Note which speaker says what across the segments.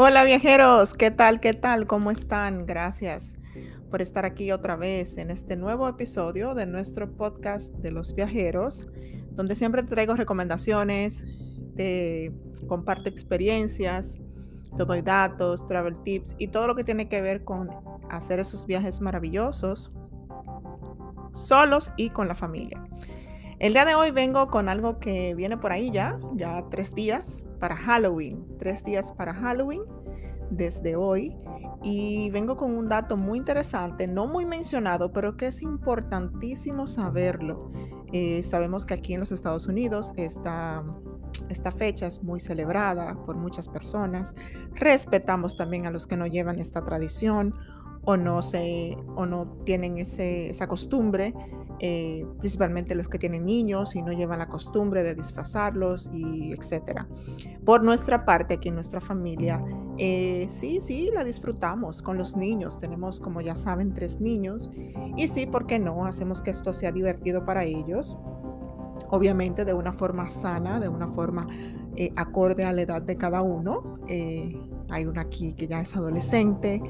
Speaker 1: Hola viajeros, ¿qué tal? ¿Qué tal? ¿Cómo están? Gracias por estar aquí otra vez en este nuevo episodio de nuestro podcast de los viajeros, donde siempre traigo recomendaciones, te comparto experiencias, te doy datos, travel tips y todo lo que tiene que ver con hacer esos viajes maravillosos solos y con la familia. El día de hoy vengo con algo que viene por ahí ya, ya tres días para Halloween, tres días para Halloween desde hoy y vengo con un dato muy interesante, no muy mencionado, pero que es importantísimo saberlo. Eh, sabemos que aquí en los Estados Unidos esta, esta fecha es muy celebrada por muchas personas. Respetamos también a los que no llevan esta tradición o no, se, o no tienen ese, esa costumbre, eh, principalmente los que tienen niños y no llevan la costumbre de disfrazarlos y etcétera. Por nuestra parte, aquí en nuestra familia, eh, sí, sí, la disfrutamos con los niños. Tenemos, como ya saben, tres niños y sí, ¿por qué no? Hacemos que esto sea divertido para ellos obviamente de una forma sana, de una forma eh, acorde a la edad de cada uno. hay una aquí que ya es adolescente,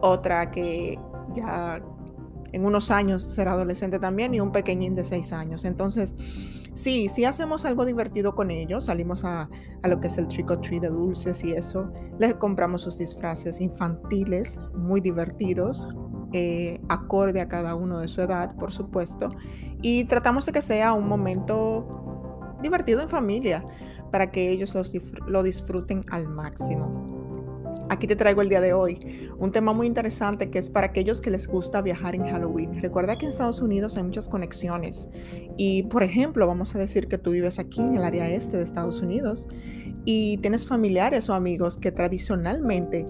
Speaker 1: otra que ya en unos años será adolescente también y un pequeñín de seis años. Entonces, sí, sí hacemos algo divertido con ellos, salimos a, lo que es el trick or treat de dulces y eso, les compramos sus disfraces infantiles muy divertidos, eh, acorde a cada uno de su edad, por supuesto, y tratamos de que sea un momento divertido en familia para que ellos lo disfruten al máximo. Aquí te traigo el día de hoy un tema muy interesante que es para aquellos que les gusta viajar en Halloween. Recuerda que en Estados Unidos hay muchas conexiones y, por ejemplo, vamos a decir que tú vives aquí en el área este de Estados Unidos y tienes familiares o amigos que tradicionalmente,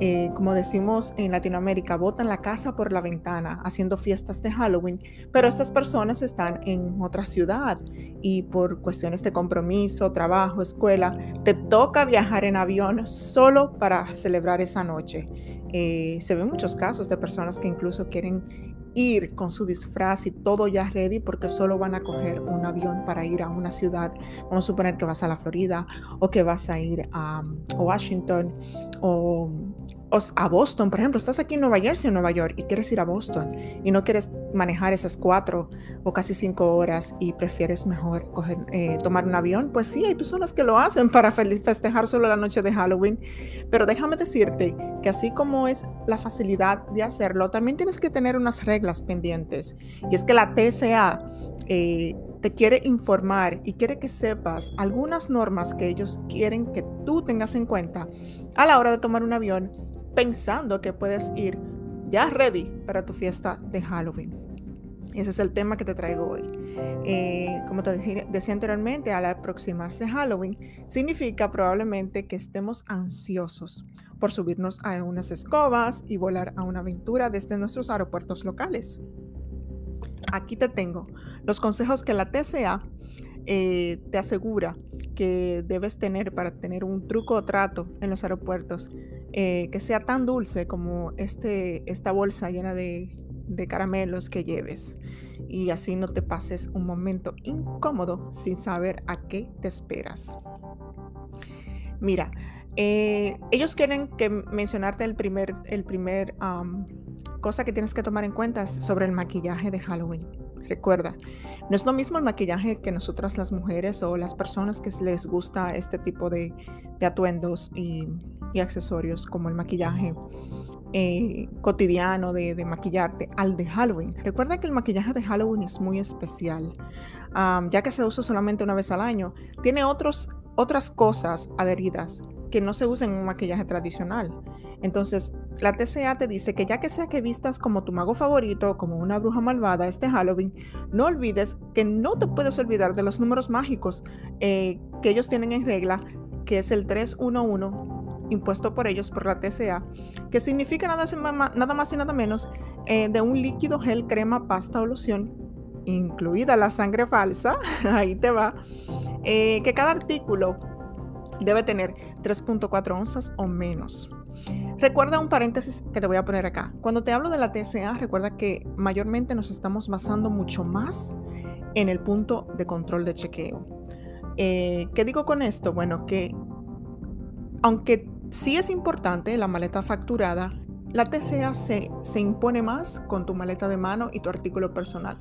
Speaker 1: eh, como decimos en Latinoamérica, botan la casa por la ventana haciendo fiestas de Halloween, pero estas personas están en otra ciudad y por cuestiones de compromiso, trabajo, escuela, te toca viajar en avión solo para celebrar esa noche. Eh, se ven muchos casos de personas que incluso quieren ir con su disfraz y todo ya ready porque solo van a coger un avión para ir a una ciudad. Vamos a suponer que vas a la Florida o que vas a ir a Washington o a Boston, por ejemplo, estás aquí en Nueva Jersey o Nueva York y quieres ir a Boston y no quieres manejar esas cuatro o casi cinco horas y prefieres mejor eh, tomar un avión, pues sí, hay personas que lo hacen para festejar solo la noche de Halloween, pero déjame decirte que así como es la facilidad de hacerlo, también tienes que tener unas reglas pendientes. Y es que la TSA eh, te quiere informar y quiere que sepas algunas normas que ellos quieren que tú tengas en cuenta a la hora de tomar un avión pensando que puedes ir ya ready para tu fiesta de Halloween. Ese es el tema que te traigo hoy. Eh, como te decía anteriormente, al aproximarse Halloween, significa probablemente que estemos ansiosos por subirnos a unas escobas y volar a una aventura desde nuestros aeropuertos locales. Aquí te tengo los consejos que la TCA eh, te asegura que debes tener para tener un truco o trato en los aeropuertos eh, que sea tan dulce como este, esta bolsa llena de, caramelos que lleves y así no te pases un momento incómodo sin saber a qué te esperas. Mira, eh, ellos quieren que mencionarte el primer, el primer cosa que tienes que tomar en cuenta sobre el maquillaje de Halloween. Recuerda, no es lo mismo el maquillaje que nosotras las mujeres o las personas que les gusta este tipo de, atuendos y, accesorios como el maquillaje eh, cotidiano de, maquillarte al de Halloween. Recuerda que el maquillaje de Halloween es muy especial, ya que se usa solamente una vez al año. Tiene otros, otras cosas adheridas que no se usan en un maquillaje tradicional. Entonces, la TCA te dice que ya que sea que vistas como tu mago favorito, como una bruja malvada este Halloween, no olvides que no te puedes olvidar de los números mágicos eh, que ellos tienen en regla, que es el 311 impuesto por ellos por la TCA, que significa nada, nada más y nada menos eh, de un líquido gel, crema, pasta o loción, incluida la sangre falsa, ahí te va, eh, que cada artículo debe tener 3.4 onzas o menos. Recuerda un paréntesis que te voy a poner acá. Cuando te hablo de la TSA, recuerda que mayormente nos estamos basando mucho más en el punto de control de chequeo. Eh, ¿Qué digo con esto? Bueno, que aunque sí es importante la maleta facturada la TCA se, se, impone más con tu maleta de mano y tu artículo personal,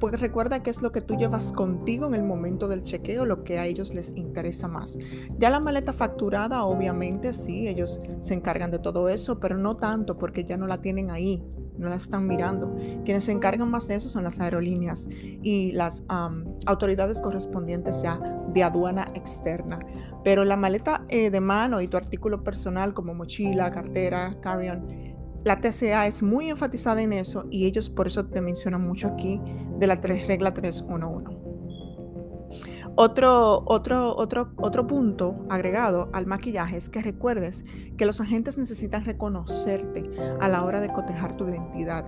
Speaker 1: porque recuerda que es lo que tú llevas contigo en el momento del chequeo, lo que a ellos les interesa más. Ya la maleta facturada, obviamente sí, ellos se encargan de todo eso, pero no tanto porque ya no la tienen ahí, no la están mirando. Quienes se encargan más de eso son las aerolíneas y las autoridades correspondientes ya de aduana externa. Pero la maleta eh, de mano y tu artículo personal como mochila, cartera, carry-on, la TCA es muy enfatizada en eso y ellos por eso te mencionan mucho aquí de la regla 311. Otro, otro, otro, otro punto agregado al maquillaje es que recuerdes que los agentes necesitan reconocerte a la hora de cotejar tu identidad.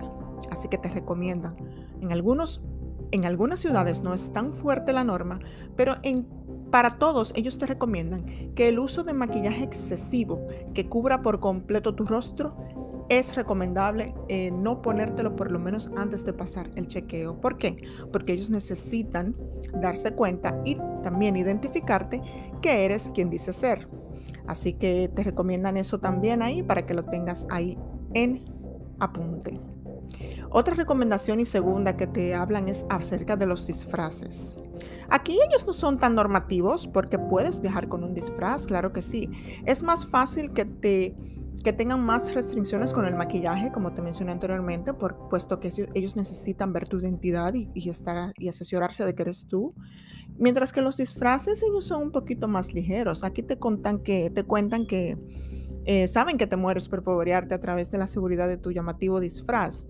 Speaker 1: Así que te recomiendan. En, algunos, en algunas ciudades no es tan fuerte la norma, pero en para todos, ellos te recomiendan que el uso de maquillaje excesivo que cubra por completo tu rostro es recomendable eh, no ponértelo por lo menos antes de pasar el chequeo. ¿Por qué? Porque ellos necesitan darse cuenta y también identificarte que eres quien dice ser. Así que te recomiendan eso también ahí para que lo tengas ahí en apunte. Otra recomendación y segunda que te hablan es acerca de los disfraces. Aquí ellos no son tan normativos porque puedes viajar con un disfraz, claro que sí. Es más fácil que te que tengan más restricciones con el maquillaje, como te mencioné anteriormente, por, puesto que ellos necesitan ver tu identidad y, estar, y asesorarse de que eres tú. Mientras que los disfraces ellos son un poquito más ligeros. Aquí te, contan que, te cuentan que eh, saben que te mueres por pobrearte a través de la seguridad de tu llamativo disfraz.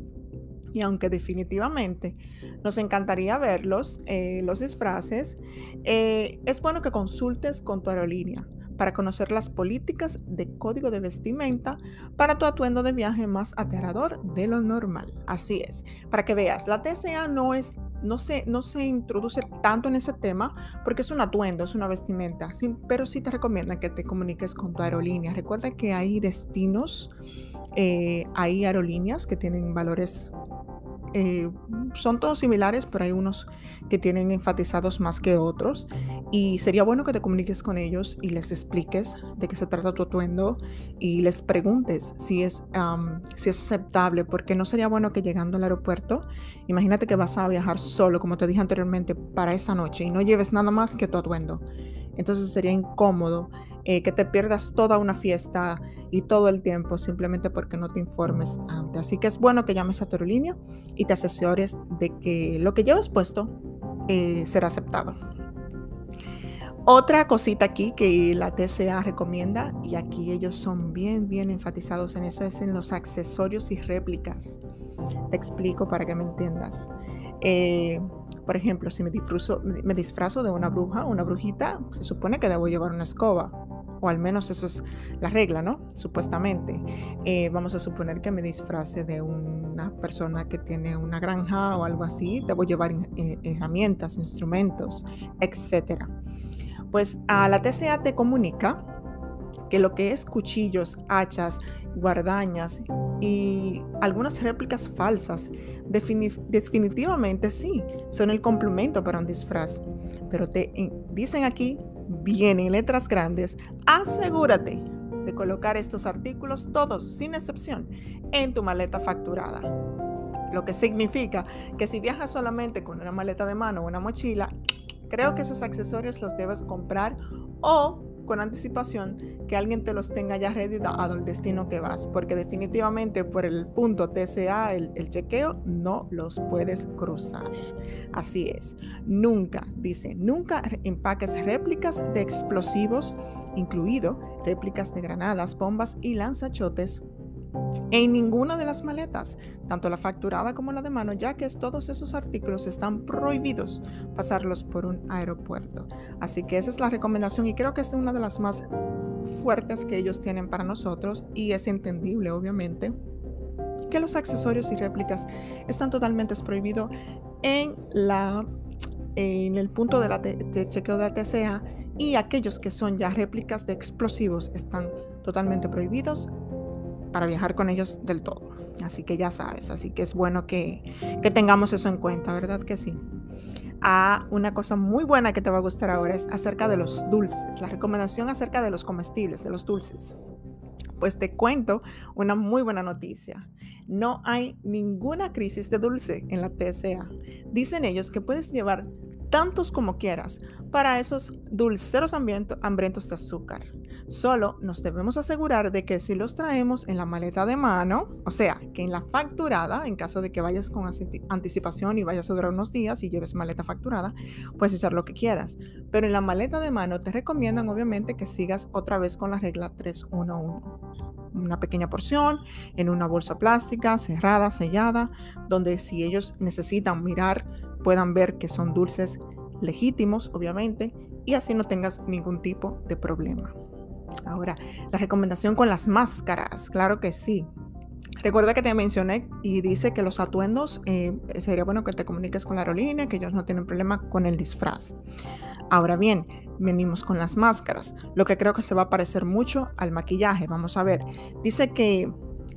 Speaker 1: Y aunque definitivamente nos encantaría verlos, eh, los disfraces, eh, es bueno que consultes con tu aerolínea para conocer las políticas de código de vestimenta para tu atuendo de viaje más aterrador de lo normal. Así es, para que veas, la TCA no es no se, no se introduce tanto en ese tema porque es un atuendo, es una vestimenta, pero sí te recomiendan que te comuniques con tu aerolínea. Recuerda que hay destinos, eh, hay aerolíneas que tienen valores eh, son todos similares, pero hay unos que tienen enfatizados más que otros. Y sería bueno que te comuniques con ellos y les expliques de qué se trata tu atuendo y les preguntes si es, si es aceptable, porque no sería bueno que llegando al aeropuerto, imagínate que vas a viajar solo, como te dije anteriormente, para esa noche y no lleves nada más que tu atuendo. Entonces sería incómodo eh, que te pierdas toda una fiesta y todo el tiempo simplemente porque no te informes antes. Así que es bueno que llames a tu aerolínea y te asesores de que lo que llevas puesto eh, será aceptado. Otra cosita aquí que la TCA recomienda, y aquí ellos son bien, bien enfatizados en eso, es en los accesorios y réplicas. Te explico para que me entiendas. Eh, por ejemplo, si me me disfrazo de una bruja, una brujita, se supone que debo llevar una escoba. O al menos eso es la regla, ¿no? Supuestamente. Eh, vamos a suponer que me disfrace de una persona que tiene una granja o algo así. Debo llevar eh, herramientas, instrumentos, etc. Pues a la TCA te comunica que lo que es cuchillos, hachas, guardañas y algunas réplicas falsas definitivamente sí son el complemento para un disfraz. Pero te dicen aquí, vienen letras grandes, asegúrate de colocar estos artículos todos, sin excepción, en tu maleta facturada. Lo que significa que si viajas solamente con una maleta de mano o una mochila, creo que esos accesorios los debes comprar o con anticipación que alguien te los tenga ya ready al destino que vas, porque definitivamente por el punto TCA, el, el chequeo, no los puedes cruzar. Así es, nunca, dice, nunca empaques réplicas de explosivos, incluido réplicas de granadas, bombas y lanzachotes en ninguna de las maletas, tanto la facturada como la de mano, ya que todos esos artículos están prohibidos pasarlos por un aeropuerto. Así que esa es la recomendación y creo que es una de las más fuertes que ellos tienen para nosotros y es entendible, obviamente, que los accesorios y réplicas están totalmente prohibidos en, en el punto de, la de chequeo de la TCA y aquellos que son ya réplicas de explosivos están totalmente prohibidos para viajar con ellos del todo. Así que ya sabes, así que es bueno que, que tengamos eso en cuenta, ¿verdad que sí? Ah, una cosa muy buena que te va a gustar ahora es acerca de los dulces, la recomendación acerca de los comestibles, de los dulces. Pues te cuento una muy buena noticia. No hay ninguna crisis de dulce en la TSA. Dicen ellos que puedes llevar tantos como quieras para esos dulceros hambrientos de azúcar. Solo nos debemos asegurar de que si los traemos en la maleta de mano, o sea, que en la facturada, en caso de que vayas con anticipación y vayas a durar unos días y lleves maleta facturada, puedes echar lo que quieras. Pero en la maleta de mano te recomiendan obviamente que sigas otra vez con la regla 311. Una pequeña porción en una bolsa plástica cerrada, sellada, donde si ellos necesitan mirar, puedan ver que son dulces legítimos, obviamente, y así no tengas ningún tipo de problema. Ahora, la recomendación con las máscaras, claro que sí. Recuerda que te mencioné y dice que los atuendos eh, sería bueno que te comuniques con la aerolínea, que ellos no tienen problema con el disfraz. Ahora bien, venimos con las máscaras, lo que creo que se va a parecer mucho al maquillaje. Vamos a ver, dice que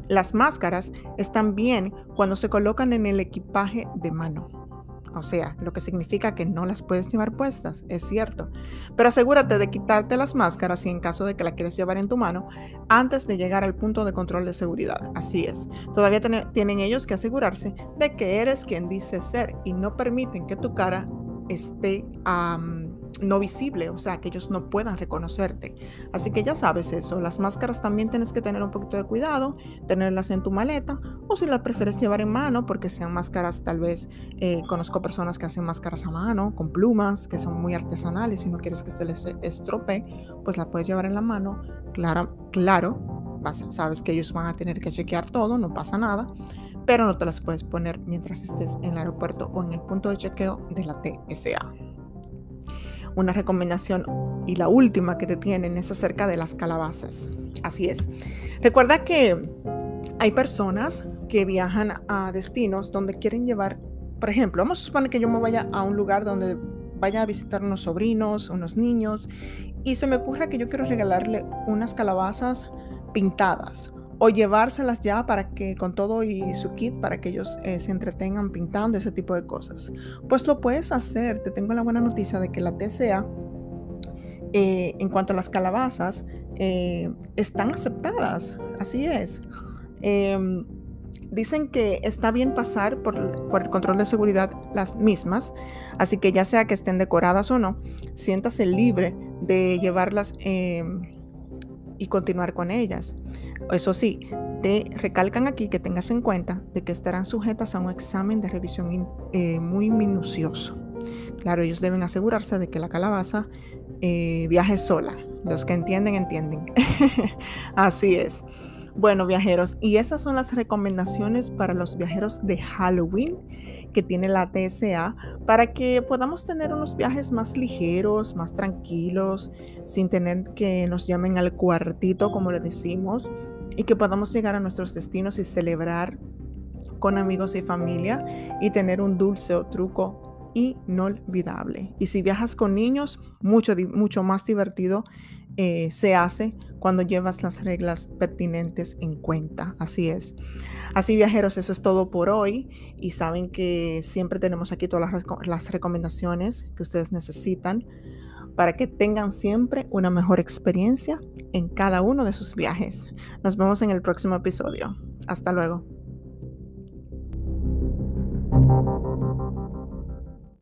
Speaker 1: las máscaras están bien cuando se colocan en el equipaje de mano o sea, lo que significa que no las puedes llevar puestas, es cierto. Pero asegúrate de quitarte las máscaras si en caso de que la quieres llevar en tu mano antes de llegar al punto de control de seguridad. Así es. Todavía tienen ellos que asegurarse de que eres quien dice ser y no permiten que tu cara esté no visible, o sea, que ellos no puedan reconocerte. Así que ya sabes eso, las máscaras también tienes que tener un poquito de cuidado, tenerlas en tu maleta o si las prefieres llevar en mano, porque sean máscaras, tal vez eh, conozco personas que hacen máscaras a mano, con plumas, que son muy artesanales y no quieres que se les estropee, pues la puedes llevar en la mano, claro, claro, sabes que ellos van a tener que chequear todo, no pasa nada, pero no te las puedes poner mientras estés en el aeropuerto o en el punto de chequeo de la TSA. Una recomendación y la última que te tienen es acerca de las calabazas. Así es. Recuerda que hay personas que viajan a destinos donde quieren llevar, por ejemplo, vamos a suponer que yo me vaya a un lugar donde vaya a visitar unos sobrinos, unos niños, y se me ocurre que yo quiero regalarle unas calabazas pintadas o llevárselas ya para que con todo y su kit para que ellos eh, se entretengan pintando ese tipo de cosas. Pues lo puedes hacer. Te tengo la buena noticia de que la TCA, eh, en cuanto a las calabazas, eh, están aceptadas. Así es. Em, dicen que está bien pasar por, por, el control de seguridad las mismas, así que ya sea que estén decoradas o no, siéntase libre de llevarlas em, y continuar con ellas. Eso sí, te recalcan aquí que tengas en cuenta de que estarán sujetas a un examen de revisión eh, muy minucioso. Claro, ellos deben asegurarse de que la calabaza eh, viaje sola. Los que entienden, entienden. Así es. Bueno, viajeros, y esas son las recomendaciones para los viajeros de Halloween que tiene la TSA para que podamos tener unos viajes más ligeros, más tranquilos, sin tener que nos llamen al cuartito, como le decimos, y que podamos llegar a nuestros destinos y celebrar con amigos y familia y tener un dulce o truco inolvidable. Y si viajas con niños, mucho, mucho más divertido eh, se hace cuando llevas las reglas pertinentes en cuenta. Así es. Así viajeros, eso es todo por hoy y saben que siempre tenemos aquí todas las, las recomendaciones que ustedes necesitan para que tengan siempre una mejor experiencia en cada uno de sus viajes. Nos vemos en el próximo episodio. Hasta luego.